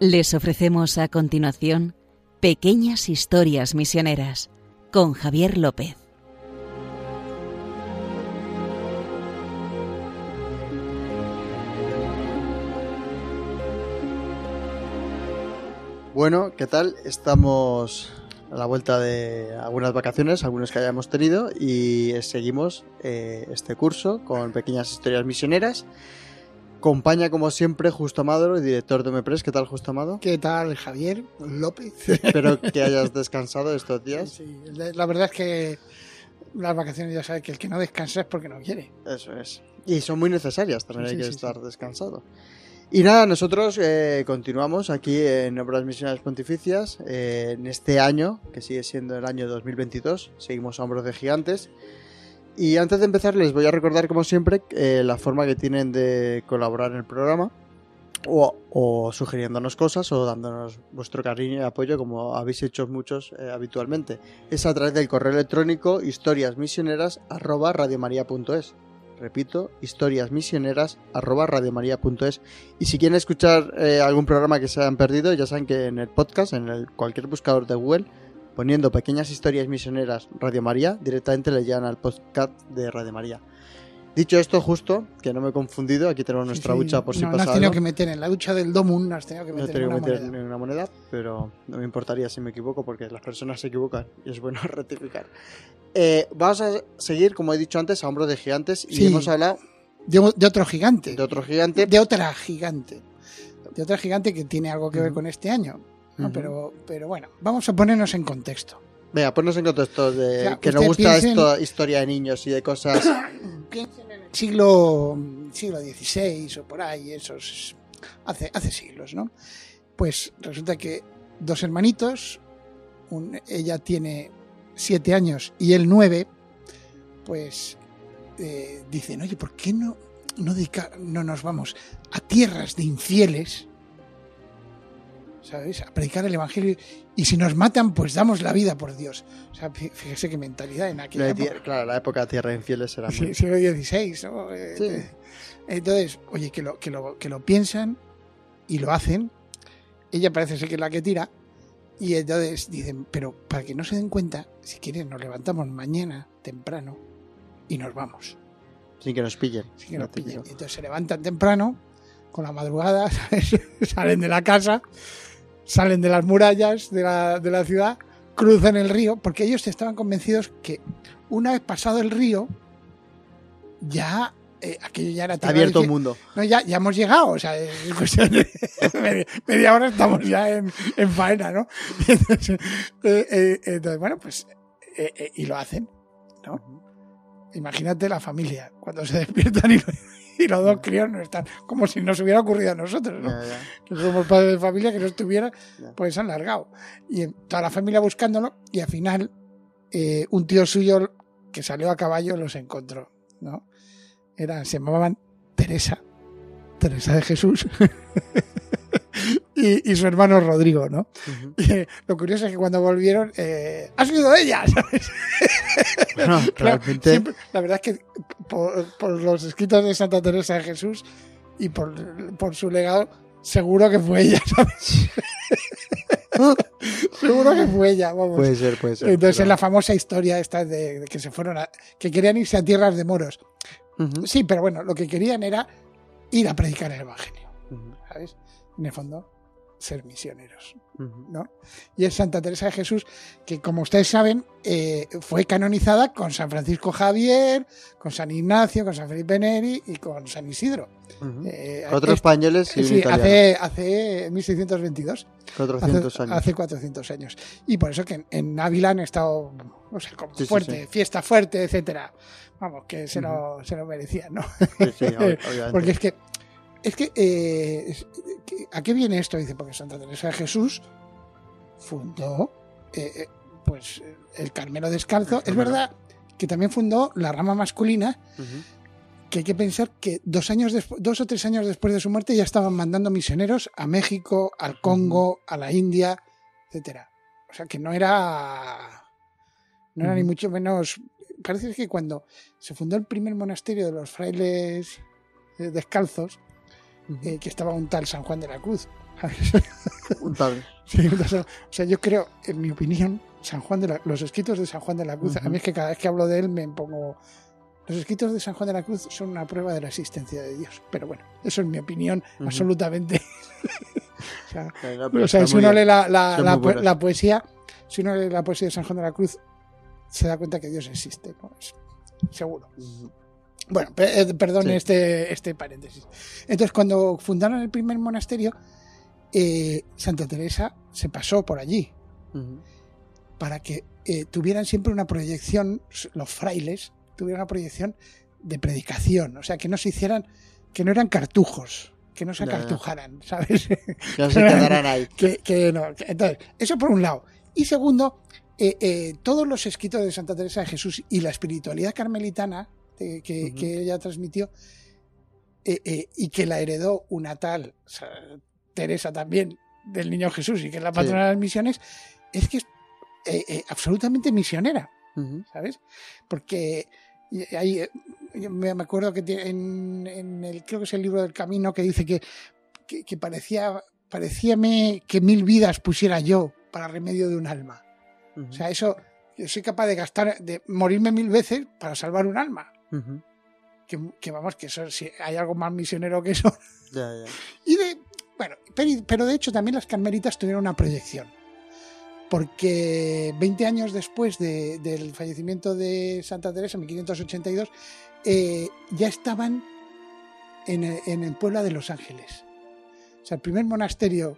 Les ofrecemos a continuación Pequeñas Historias Misioneras con Javier López. Bueno, ¿qué tal? Estamos a la vuelta de algunas vacaciones, algunas que hayamos tenido, y seguimos eh, este curso con pequeñas historias misioneras. Acompaña, como siempre, Justo Amado, el director de Mepres. ¿Qué tal, Justo Amado? ¿Qué tal, Javier López? Espero que hayas descansado estos días. Sí, la verdad es que las vacaciones ya sabes que el que no descansa es porque no quiere. Eso es. Y son muy necesarias, también hay que estar descansado. Y nada, nosotros eh, continuamos aquí en Obras Misiones Pontificias eh, en este año, que sigue siendo el año 2022. Seguimos a hombros de gigantes. Y antes de empezar les voy a recordar como siempre eh, la forma que tienen de colaborar en el programa o, sugiriéndonos cosas o dándonos vuestro cariño y apoyo como habéis hecho muchos eh, habitualmente. Es a través del correo electrónico historiasmisioneras@radiomaria.es. Repito, historiasmisioneras@radiomaria.es. Y si quieren escuchar eh, algún programa que se hayan perdido, ya saben que en el podcast, en el, cualquier buscador de Google, poniendo pequeñas historias misioneras Radio María, directamente le llegan al podcast de Radio María. Dicho esto, justo, que no me he confundido, aquí tenemos nuestra hucha por si pasa no has tenido que meter en la hucha del Domun, no has tenido que meter, no he tenido que meter en una moneda, pero no me importaría si me equivoco porque las personas se equivocan y es bueno rectificar. Eh, vamos a seguir, como he dicho antes, a hombros de gigantes y hemos hablado... De, otro gigante. De otro gigante. De otra gigante. De otra gigante que tiene algo que ver con este año pero, pero bueno, vamos a ponernos en contexto. Venga, ponnos en contexto de que nos gusta esta historia de niños y de cosas. Piensen en el siglo, siglo XVI o por ahí, esos. Hace, hace siglos, ¿no? Pues resulta que dos hermanitos, ella tiene siete años y él nueve, pues eh, dicen, oye, ¿por qué no, no, no nos vamos a tierras de infieles? ¿Sabes? A predicar el Evangelio y si nos matan, pues damos la vida por Dios. O sea, fíjese qué mentalidad en aquella época. Claro, la época de tierra infieles era muy... Sí, siglo XVI, ¿no? Eh, eh, entonces, oye, que lo, que, lo, que lo piensan y lo hacen. Ella parece ser que es la que tira. Y entonces dicen, pero para que no se den cuenta, si quieren, nos levantamos mañana temprano y nos vamos. Sin que nos pillen. Sin que nos pillen. Entonces se levantan temprano, con la madrugada, salen de la casa, salen de las murallas de la, de la ciudad, cruzan el río, porque ellos estaban convencidos que una vez pasado el río, ya eh, aquello ya era abierto el mundo. No, ya, ya hemos llegado, o sea, en cuestión de media, hora estamos ya en, en faena, ¿no? Entonces, eh, eh, entonces bueno, pues, y lo hacen, ¿no? Imagínate la familia, cuando se despiertan y y los dos críos no están, como si nos hubiera ocurrido a nosotros, ¿no? Que somos padres de familia que no estuviera, pues han largado. Y toda la familia buscándolo, y al final eh, un tío suyo que salió a caballo los encontró, ¿no? Eran, se llamaban Teresa, Teresa de Jesús. y, su hermano Rodrigo, ¿no? lo curioso es que cuando volvieron, eh, ha sido ella, ¿sabes? la verdad es que por, los escritos de Santa Teresa de Jesús y por, su legado, seguro que fue ella, ¿sabes? Seguro que fue ella, vamos. Puede ser, puede ser. Entonces, en la famosa historia esta de, que se fueron a, que querían irse a tierras de moros. Sí, pero bueno, lo que querían era ir a predicar el Evangelio. ¿Sabes? En el fondo, ser misioneros. ¿No? Y es Santa Teresa de Jesús, que como ustedes saben, eh, fue canonizada con San Francisco Javier, con San Ignacio, con San Felipe Neri y con San Isidro. Eh, Otros españoles y sí, hace, hace 1622. 400 hace, años. Hace 400 años. Y por eso que en, Ávila han estado o sea, como fuerte, fiesta fuerte, etcétera. Vamos, que se, lo, se lo merecían, ¿no? Porque es que es que, eh, ¿a qué viene esto? Dice, porque Santa Teresa de Jesús fundó eh, eh, pues el Carmelo Descalzo. Es verdad que también fundó la rama masculina, que hay que pensar que dos, años dos o tres años después de su muerte ya estaban mandando misioneros a México, al Congo, a la India, etcétera. O sea que no era, no era ni mucho menos. Parece que cuando se fundó el primer monasterio de los frailes descalzos, eh, que estaba un tal San Juan de la Cruz. un tablero. o sea, yo creo, en mi opinión, San Juan de los escritos de San Juan de la Cruz, a mí es que cada vez que hablo de él me pongo... Los escritos de San Juan de la Cruz son una prueba de la existencia de Dios. Pero bueno, eso es mi opinión, absolutamente. o sea, si uno lee la, poesía, si uno lee la poesía de San Juan de la Cruz, se da cuenta que Dios existe, seguro. Bueno, eh, perdón este, este paréntesis. Entonces, cuando fundaron el primer monasterio, eh, Santa Teresa se pasó por allí para que eh, tuvieran siempre una proyección, los frailes tuvieran una proyección de predicación, o sea, que no se hicieran, que no eran cartujos, que no se cartujaran, ¿sabes? Que no se quedaran ahí. que, no. Entonces, eso por un lado. Y segundo, eh, todos los escritos de Santa Teresa de Jesús y la espiritualidad carmelitana que, ella transmitió y que la heredó una tal Teresa también del Niño Jesús y que es la patrona de las misiones, es que es eh, eh, absolutamente misionera, ¿sabes? Porque ahí eh, me acuerdo que en, el creo que es el libro del camino que dice que, que, parecía parecíame que mil vidas pusiera yo para remedio de un alma. O sea, eso yo soy capaz de gastar de morirme mil veces para salvar un alma. Que, vamos, que eso si hay algo más misionero que eso. Y de bueno, pero de hecho también las carmelitas tuvieron una proyección porque 20 años después del fallecimiento de Santa Teresa, en 1582, eh, ya estaban en, el pueblo de Los Ángeles. O sea, el primer monasterio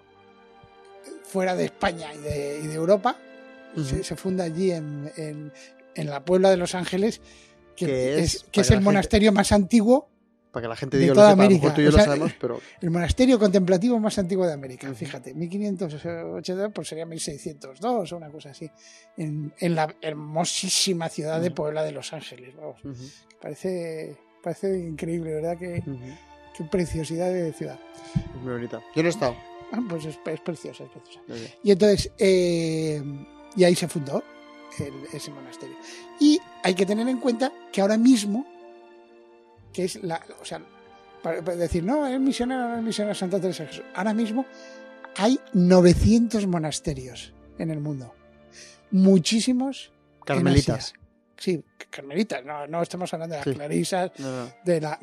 fuera de España y de, Europa se, funda allí en, la Puebla de Los Ángeles, que, es, que es el monasterio más antiguo para que la gente diga, toda América. tú y yo lo sabemos, pero... El monasterio contemplativo más antiguo de América, fíjate, 1582 pues sería 1602 o una cosa así, en, la hermosísima ciudad de Puebla de Los Ángeles, vamos. Parece, parece increíble, ¿verdad? Qué, qué preciosidad de ciudad. Es muy bonita. Yo no he estado. Ah, pues es, preciosa, es preciosa. Y entonces, eh, y ahí se fundó ese monasterio. Y hay que tener en cuenta que ahora mismo que es la, o sea, para, decir, no, es misionero, no es misionero Santa Teresa Jesús. Ahora mismo hay 900 monasterios en el mundo. Muchísimos. Carmelitas. Sí, carmelitas, no, no estamos hablando de las clarisas, de la...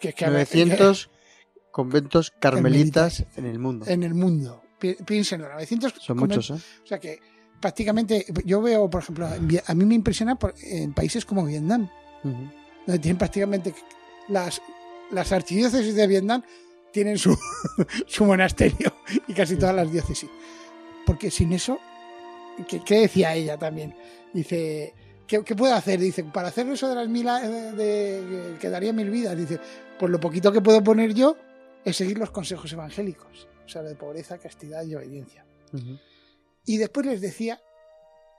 Que, 900 conventos carmelitas, en el mundo. En el mundo. Piénsenlo, 900 Son muchos, ¿eh? O sea que prácticamente, yo veo, por ejemplo, a mí me impresiona en países como Vietnam, donde tienen prácticamente las, las archidiócesis de Vietnam tienen su, su monasterio y casi todas las diócesis. Porque sin eso, ¿qué, decía ella también? Dice, ¿qué, ¿qué, puedo hacer? Dice, para hacer eso de las mil, de, de, que daría mil vidas, dice, pues lo poquito que puedo poner yo es seguir los consejos evangélicos, o sea, de pobreza, castidad y obediencia. Y después les decía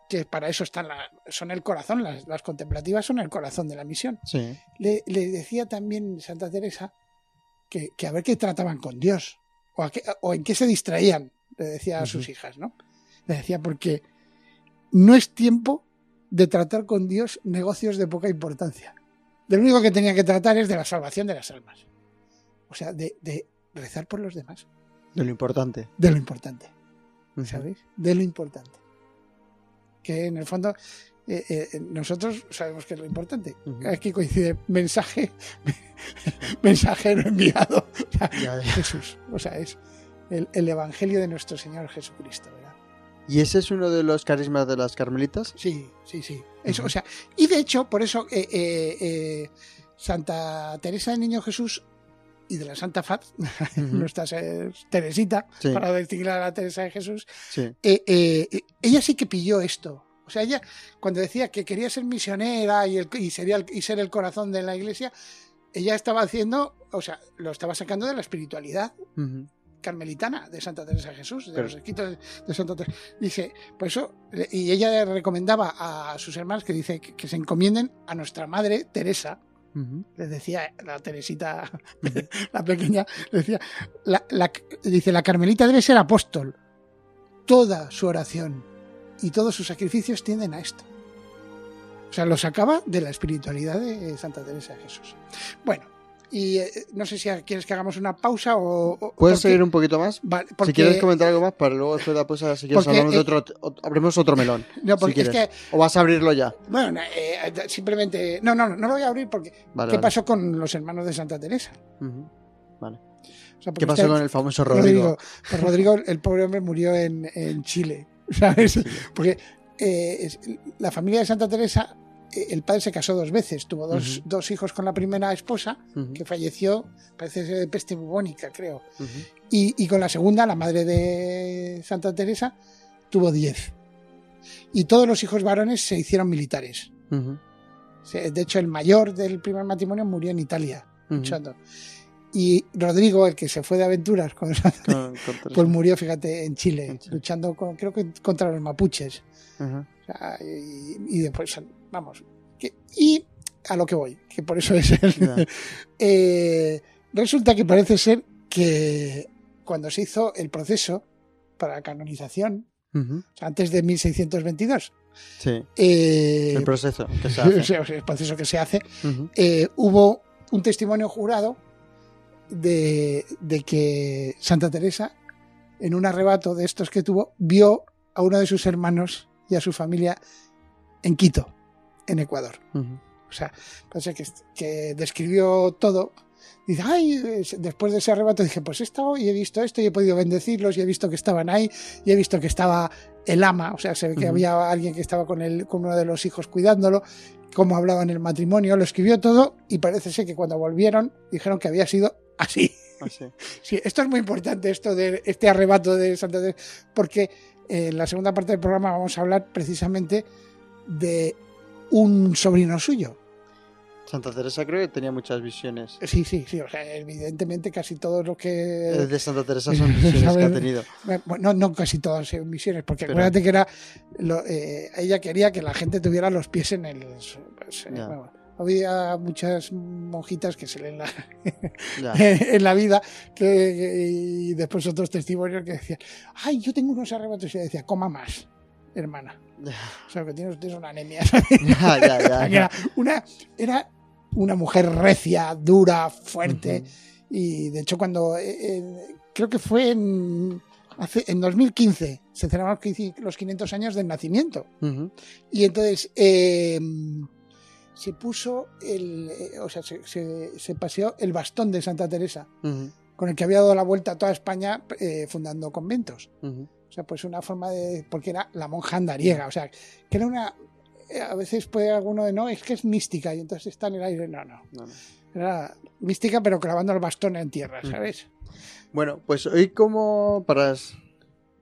que para eso están son el corazón, las, contemplativas son el corazón de la misión. Le, decía también Santa Teresa que, a ver qué trataban con Dios o, o en qué se distraían, le decía a sus hijas, ¿no? Le decía porque no es tiempo de tratar con Dios negocios de poca importancia. De lo único que tenía que tratar es de la salvación de las almas. O sea, de, rezar por los demás. De lo importante. De lo importante. ¿Sabéis? De lo importante que en el fondo eh, eh, nosotros sabemos que es lo importante. Aquí coincide mensaje, mensajero enviado. Jesús. O sea, es el, evangelio de nuestro Señor Jesucristo. ¿verdad? ¿Y ese es uno de los carismas de las carmelitas? Sí, sí, sí. Eso, o sea, y de hecho, por eso eh, Santa Teresa del Niño Jesús y de la Santa Faz, nuestra Teresita, para distinguir a la Teresa de Jesús, ella sí que pilló esto. O sea, ella, cuando decía que quería ser misionera y, el, y, sería y ser el corazón de la iglesia, ella estaba haciendo, o sea, lo estaba sacando de la espiritualidad carmelitana de Santa Teresa de Jesús, de los escritos de, Santa Teresa. Dice, por eso, y ella recomendaba a sus hermanos que dice que, se encomienden a nuestra madre Teresa, Les decía la Teresita, la pequeña, decía, dice, la Carmelita debe ser apóstol. Toda su oración y todos sus sacrificios tienden a esto. O sea, lo sacaba de la espiritualidad de Santa Teresa de Jesús. Bueno, y eh, no sé si quieres que hagamos una pausa o... ¿Puedes seguir un poquito más? Si quieres comentar algo más, para luego después de la pausa, si quieres hablamos de otro, abrimos otro melón. No, porque es que... ¿O vas a abrirlo ya? Bueno, eh, simplemente... No, no, no lo voy a abrir porque... ¿Qué pasó con los hermanos de Santa Teresa? Vale. ¿Qué pasó con el famoso Rodrigo? Pues Rodrigo, el pobre hombre murió en, en Chile, ¿sabes? Porque eh, la familia de Santa Teresa el padre se casó dos veces, tuvo dos, hijos con la primera esposa, que falleció, parece ser de peste bubónica, creo. y, con la segunda, la madre de Santa Teresa, tuvo diez. Y todos los hijos varones se hicieron militares. De hecho, el mayor del primer matrimonio murió en Italia, luchando. Y Rodrigo, el que se fue de aventuras con, pues murió, fíjate, en Chile, luchando con, creo que contra los mapuches. y, y, después Vamos. y a lo que voy, que por eso es el. Eh, resulta que parece ser que cuando se hizo el proceso para la canonización, antes de 1622, sí. Eh, el proceso que se hace, el proceso que se hace eh, hubo un testimonio jurado de, de que Santa Teresa, en un arrebato de estos que tuvo, vio a uno de sus hermanos y a su familia en Quito en Ecuador. O sea, parece que, que describió todo. Dice, ay, después de ese arrebato dije, pues he estado y he visto esto y he podido bendecirlos y he visto que estaban ahí y he visto que estaba el ama, o sea, se ve que había alguien que estaba con, el, con uno de los hijos cuidándolo, cómo hablaban el matrimonio, lo escribió todo y parece ser que cuando volvieron dijeron que había sido así. así. sí, esto es muy importante, esto de este arrebato de Santa Teresa, porque en la segunda parte del programa vamos a hablar precisamente de un sobrino suyo. Santa Teresa creo que tenía muchas visiones. Sí, sí, sí. O sea, evidentemente casi todos los que... De Santa Teresa son visiones que ha tenido. Bueno, no casi todas son visiones, porque acuérdate que era... Eh, ella quería que la gente tuviera los pies en el... Pues, eh, había muchas monjitas que se leen la, en la vida que, y después otros testimonios que decían, ay, yo tengo unos arrebatos y decía, coma más hermana. O sea, que tienes, una anemia. era, una, era una mujer recia, dura, fuerte. Y de hecho, cuando eh, eh, creo que fue en, hace, en 2015 se celebraron los 500 años del nacimiento. Y entonces em, se puso el. Eh, o sea, se, paseó el bastón de Santa Teresa, con el que había dado la vuelta a toda España fundando conventos. Sea, pues una forma de. porque era la monja andariega. O sea, que era una. Eh, a veces puede alguno de no, es que es mística y entonces está en el aire. No, no. Era mística, pero clavando el bastón en tierra. ¿sabes? Bueno, pues hoy, como para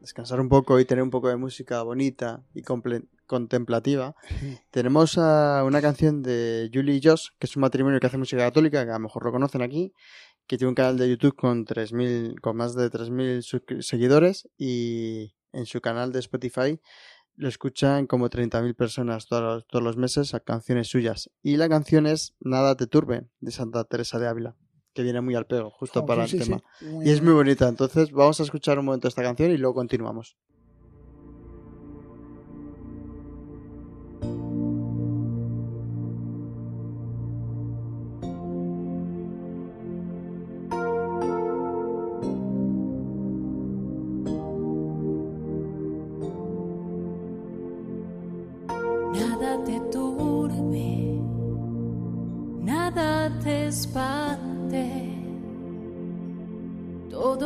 descansar un poco y tener un poco de música bonita y contemplativa, tenemos una canción de Julie y Josh, que es un matrimonio que hace música católica, que a lo mejor lo conocen aquí, que tiene un canal de YouTube con 3000 con más de 3000 seguidores y en su canal de Spotify lo escuchan como 30.000 personas todos, todos los meses a canciones suyas. Y la canción es Nada te turbe de Santa Teresa de Ávila, que viene muy al pego, justo para el tema. y es muy bonita. Entonces vamos a escuchar un momento esta canción y luego continuamos.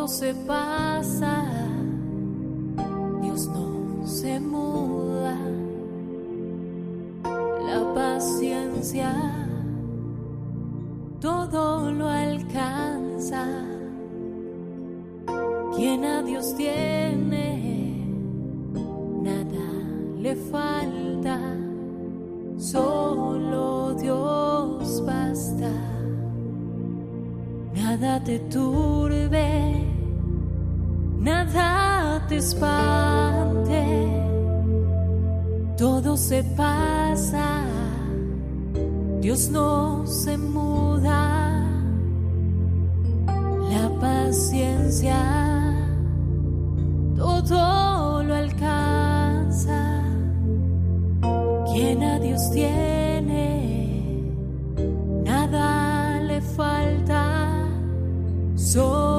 Se pasa, Dios no se muda, la paciencia todo lo alcanza. Quien a Dios tiene, nada le falta, solo Dios basta. Nada te turbe te espante, todo se pasa, Dios no se muda, la paciencia todo lo alcanza, quien a Dios tiene, nada le falta. Solo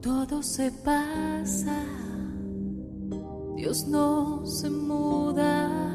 todo se pasa. Dios no se muda,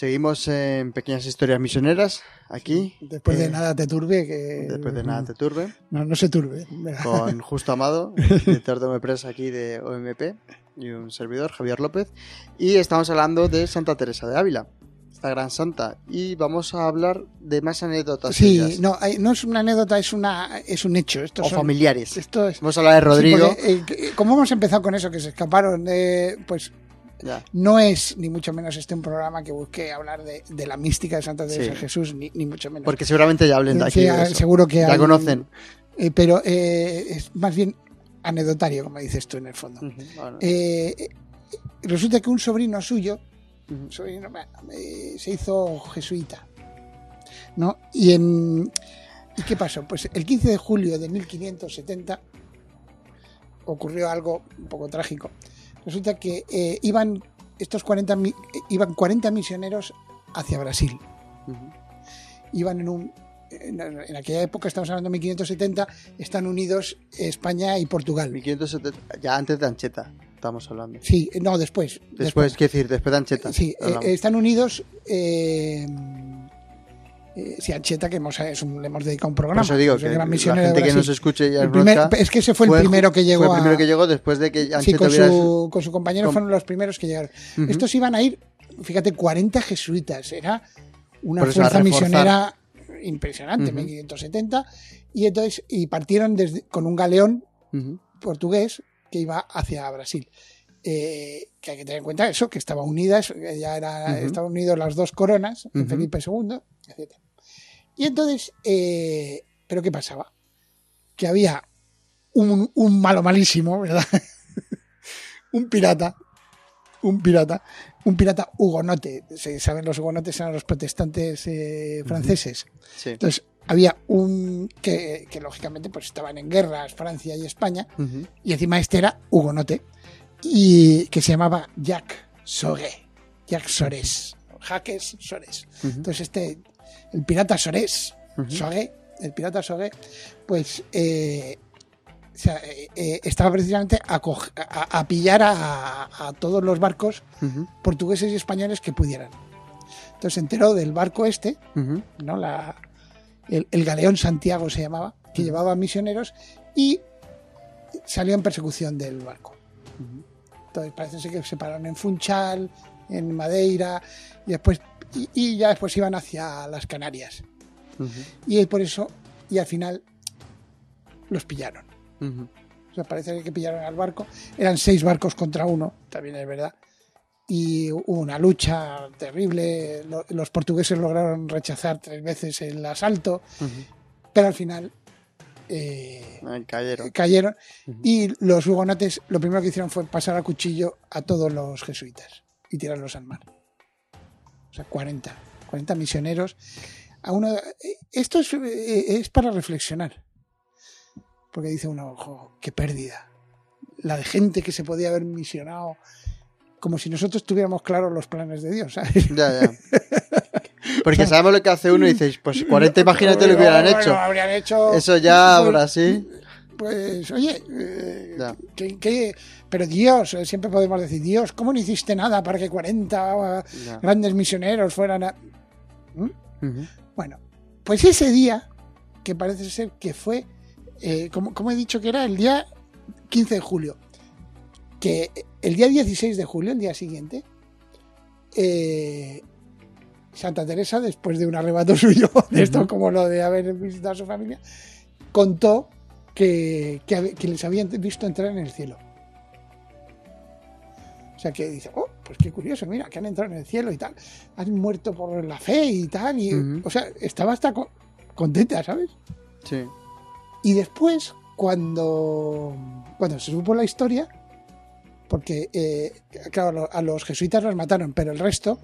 seguimos en Pequeñas Historias Misioneras, aquí. Después eh, de nada te turbe, que... Después de nada te turbe. No, no se turbe. Con Justo Amado, director de OMPRES aquí de OMP, y un servidor, Javier López. Y estamos hablando de Santa Teresa de Ávila, esta gran santa. Y vamos a hablar de más anécdotas. Sí, no, hay- no es una anécdota, es una es un hecho. Esto o son- familiares. Esto es, Vamos a hablar de Rodrigo. Sí, porque, eh, que- como hemos empezado con eso, que se escaparon, pues Ya. no es ni mucho menos este un programa que busque hablar de, de la mística de Santa Teresa Sí. de Jesús, ni, ni mucho menos. Porque seguramente ya hablen de aquí. Sí, de eso. seguro que Ya hay- conocen. Eh, pero eh, es más bien anecdotario, como dices tú en el fondo. Bueno. Eh, resulta que un sobrino suyo sobrino, se hizo jesuita. ¿No? Y en. ¿Y qué pasó? Pues el 15 de julio de 1570 ocurrió algo un poco trágico. Resulta que eh, iban estos 40 mi- eh, iban 40 misioneros hacia Brasil. Iban en un en, aquella época, estamos hablando de 1570, están unidos España y Portugal. 1570, ya antes de Ancheta, estamos hablando. Sí, no, después. Después, quiero decir, después de Ancheta. Sí, eh, están unidos. Eh, eh, que hemos, es un- le hemos dedicado un programa. Por eso digo que gran la misionero de gente que Brasil. nos escuche ya El nos primer- conozca, es que ese fue el primero que llegó. Fue el primero a- que llegó después de que sí, con hubiera... su, con su compañero con- fueron los primeros que llegaron. Estos iban a ir, fíjate, 40 jesuitas. Era una eso, fuerza misionera impresionante, Ujú. 1570. Y entonces y partieron desde, con un galeón portugués que iba hacia Brasil. Eh, que hay que tener en cuenta eso, que estaba unidas, ya era, estaban unidos las dos coronas. Felipe II, etc. Y entonces, eh, ¿pero qué pasaba? Que había un, un malo malísimo, ¿verdad? un pirata, un pirata, un pirata hugonote. Se saben, los hugonotes eran los protestantes eh, franceses. Sí. Entonces, había un que, que lógicamente pues estaban en guerras Francia y España y encima este era hugonote y que se llamaba Jacques Soré Jacques Sorés Jacques Sorés Ujú. entonces este el pirata Sorés. Soré el pirata Soré pues eh, o sea, eh, estaba precisamente a, cog- a- a pillar a, a todos los barcos portugueses y españoles que pudieran entonces se enteró del barco este. ¿no? La, el, el galeón Santiago se llamaba, que llevaba misioneros y salió en persecución del barco. Entonces parece ser que se pararon en Funchal, en Madeira, y después y, y ya después iban hacia las Canarias. Y por eso, y al final los pillaron. O sea, parece que pillaron al barco. Eran seis barcos contra uno, también es verdad. Y hubo una lucha terrible. Lo- Los portugueses lograron rechazar tres veces el asalto, pero al final eh, cayeron. cayeron. Y los hugonotes lo primero que hicieron fue pasar a cuchillo a todos los jesuitas y tirarlos al mar. O sea, 40. 40 misioneros. A uno, eh, esto es, eh, es para reflexionar. Porque dice uno, ojo, qué pérdida. La de gente que se podía haber misionado como si nosotros tuviéramos claros los planes de Dios. ¿sabes? Ya, ya. Porque sabemos lo que hace uno y dices, pues 40 imagínate lo hubieran Bueno, hecho. Eso ya ahora sí. Pues, oye, eh, pero Dios, eh, siempre podemos decir, Dios, ¿cómo no hiciste nada para que 40 Ya. grandes misioneros fueran a... ¿Mm? Bueno, pues ese día, que parece ser que fue, eh, como, como he dicho que era el día 15 de julio, que el día 16 de julio, el día siguiente, eh, Santa Teresa, después de un arrebato suyo, de esto como lo de haber visitado a su familia, contó que, que, les habían visto entrar en el cielo. O sea, que dice, oh, pues qué curioso, mira, que han entrado en el cielo y tal. Han muerto por la fe y tal. Y, O sea, estaba hasta contenta, ¿sabes? Sí. Y después, cuando, cuando se supo la historia, porque, eh, claro, a los jesuitas los mataron, pero el resto,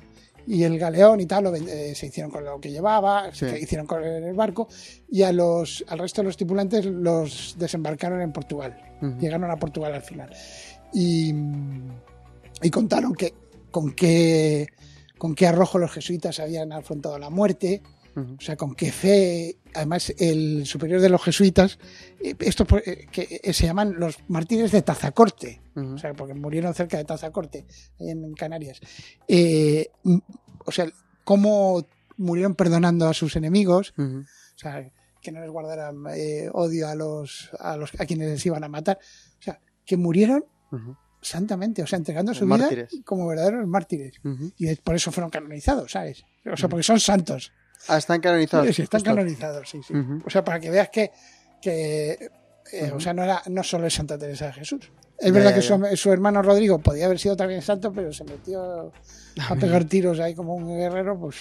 y el galeón y tal, eh, se hicieron con lo que llevaba, se hicieron con el barco, y a los, al resto de los tripulantes los desembarcaron en Portugal. Llegaron a Portugal al final. Y, y contaron que con qué, con qué arrojo los jesuitas habían afrontado la muerte, o sea, con qué fe. Además, el superior de los jesuitas, eh, estos eh, que eh, se llaman los mártires de Tazacorte, o sea, porque murieron cerca de Tazacorte, en Canarias. o sea, cómo murieron perdonando a sus enemigos, o sea, que no les guardaran odio a los, a los a quienes les iban a matar, o sea, que murieron santamente, o sea, entregando su vida como verdaderos mártires. Y por eso fueron canonizados, ¿sabes? O sea, porque son santos. Ah, están canonizados. Sí, están canonizados, sí, sí. O sea, para que veas que, que eh, o sea, no, era, no solo es Santa Teresa de Jesús. Es verdad que su, hermano Rodrigo podía haber sido también santo, pero se metió a pegar tiros ahí como un guerrero, pues...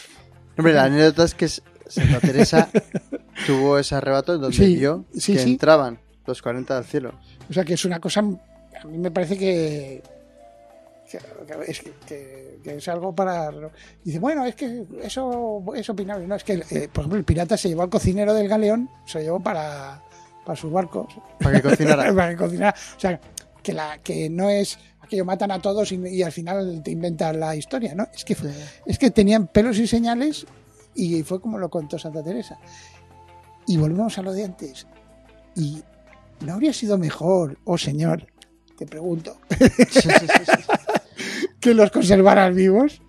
Hombre, la anécdota es que Santa Teresa tuvo ese arrebato donde vio que entraban los 40 del cielo. O sea, que es una cosa... A mí me parece que que, es, algo para. Dice, bueno, es que eso es opinable. No, es que, eh, por ejemplo, el pirata se llevó al cocinero del galeón, se lo llevó para, para sus barcos. Para que cocinara. para que cocinara. O sea, que, la, que no es aquello matan a todos y, al final te inventan la historia, ¿no? Es que, es que tenían pelos y señales y fue como lo contó Santa Teresa. Y volvemos a lo de antes. Y no habría sido mejor, oh señor, te pregunto. Sí, sí, que los conservaran vivos?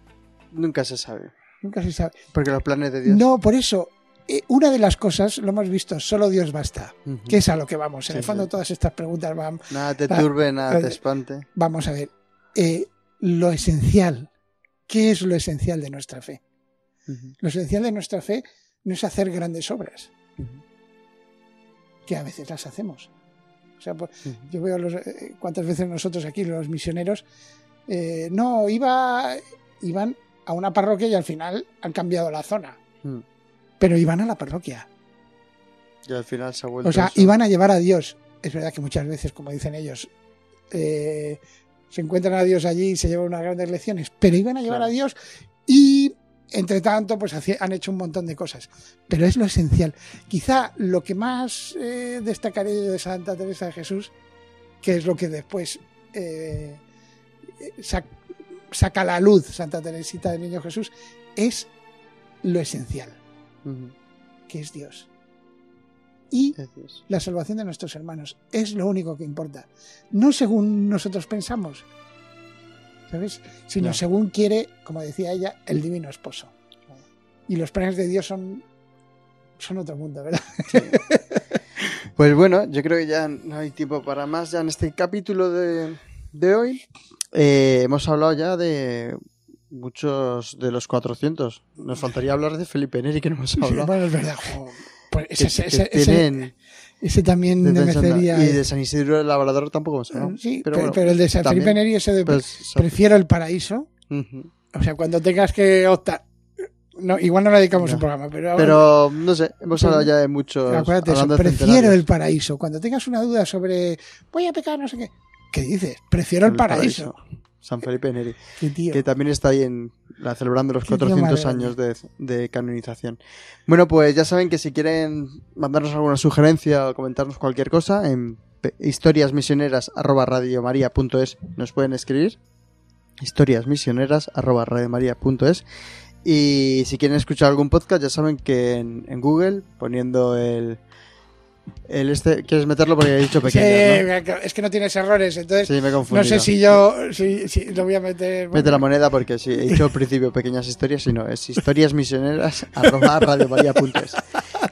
Nunca se sabe. Nunca se sabe. Porque los planes de Dios. No, por eso. Eh, una de las cosas, lo hemos visto, solo Dios basta, que es a lo que vamos. En el fondo, todas estas preguntas van. Nada te turbe, nada te espante. Vamos a ver. Eh, lo esencial. ¿Qué es lo esencial de nuestra fe? Lo esencial de nuestra fe no es hacer grandes obras, que a veces las hacemos. O sea, pues, yo veo los, eh, cuántas veces nosotros aquí, los misioneros, eh, no, iba, iban a una parroquia y al final han cambiado la zona. Hmm. Pero iban a la parroquia. Y al final se ha vuelto. O sea, iban a llevar a Dios. Es verdad que muchas veces, como dicen ellos, eh, se encuentran a Dios allí y se llevan unas grandes lecciones, pero iban a llevar a Dios y entre tanto, pues han hecho un montón de cosas. Pero es lo esencial. Quizá lo que más eh, destacaré de Santa Teresa de Jesús, que es lo que después saca a la luz Santa Teresita del Niño Jesús, es lo esencial, que es Dios. Y la salvación de nuestros hermanos es lo único que importa. No según nosotros pensamos, ¿sabes? Sino según quiere, como decía ella, el divino esposo. Y los planes de Dios son, son otro mundo, ¿verdad? Pues bueno, yo creo que ya no hay tiempo para más ya en este capítulo de, de hoy. Eh, hemos hablado ya de muchos de los 400. Nos faltaría hablar de Felipe Neri, que no hemos hablado. bueno, es verdad. Pues ese, ese, también me merecería. Y de San Isidro del Labrador tampoco hemos hablado. Sí, pero, el de San Felipe Neri, ese de pues, prefiero el paraíso. O sea, cuando tengas que optar. No, igual no le dedicamos un programa, pero. Pero no sé, hemos hablado ya de muchos. Acuérdate eso, prefiero el paraíso. Cuando tengas una duda sobre voy a pecar, no sé qué, ¿Qué dices? Prefiero el, paraíso. San Felipe Neri. Que también está ahí en, la, celebrando los 400 años de, canonización. Bueno, pues ya saben que si quieren mandarnos alguna sugerencia o comentarnos cualquier cosa, en historiasmisioneras.radiomaria.es nos pueden escribir. historiasmisioneras.radiomaria.es Y si quieren escuchar algún podcast, ya saben que en Google, poniendo el el este, quieres meterlo porque he dicho pequeño. es que no tienes errores, entonces no sé si yo si, lo voy a meter. Mete la moneda porque sí, he dicho al principio pequeñas historias, sino es historias misioneras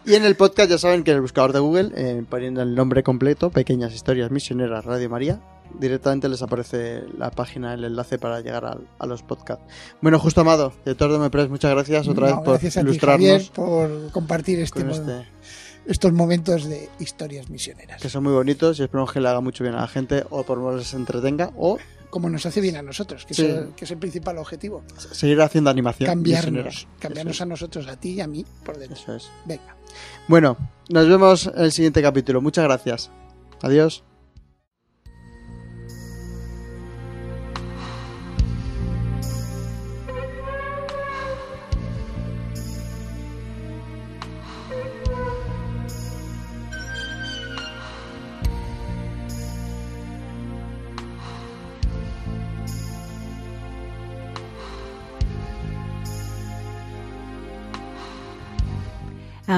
Y en el podcast ya saben que en el buscador de Google, eh, poniendo el nombre completo, Pequeñas Historias Misioneras Radio María, directamente les aparece la página, el enlace para llegar a, los podcasts. Bueno, justo amado, de Tordo Me Pres, muchas gracias otra vez por gracias ilustrarnos. por compartir este, este, estos momentos de historias misioneras. Que son muy bonitos y esperamos que le haga mucho bien a la gente o por lo menos les entretenga o como nos hace bien a nosotros, que, es, el, que es el principal objetivo. Seguir haciendo animación. Cambiarnos, cambiarnos a nosotros, a ti y a mí por dentro. Eso es. Venga. Bueno, nos vemos en el siguiente capítulo. Muchas gracias. Adiós.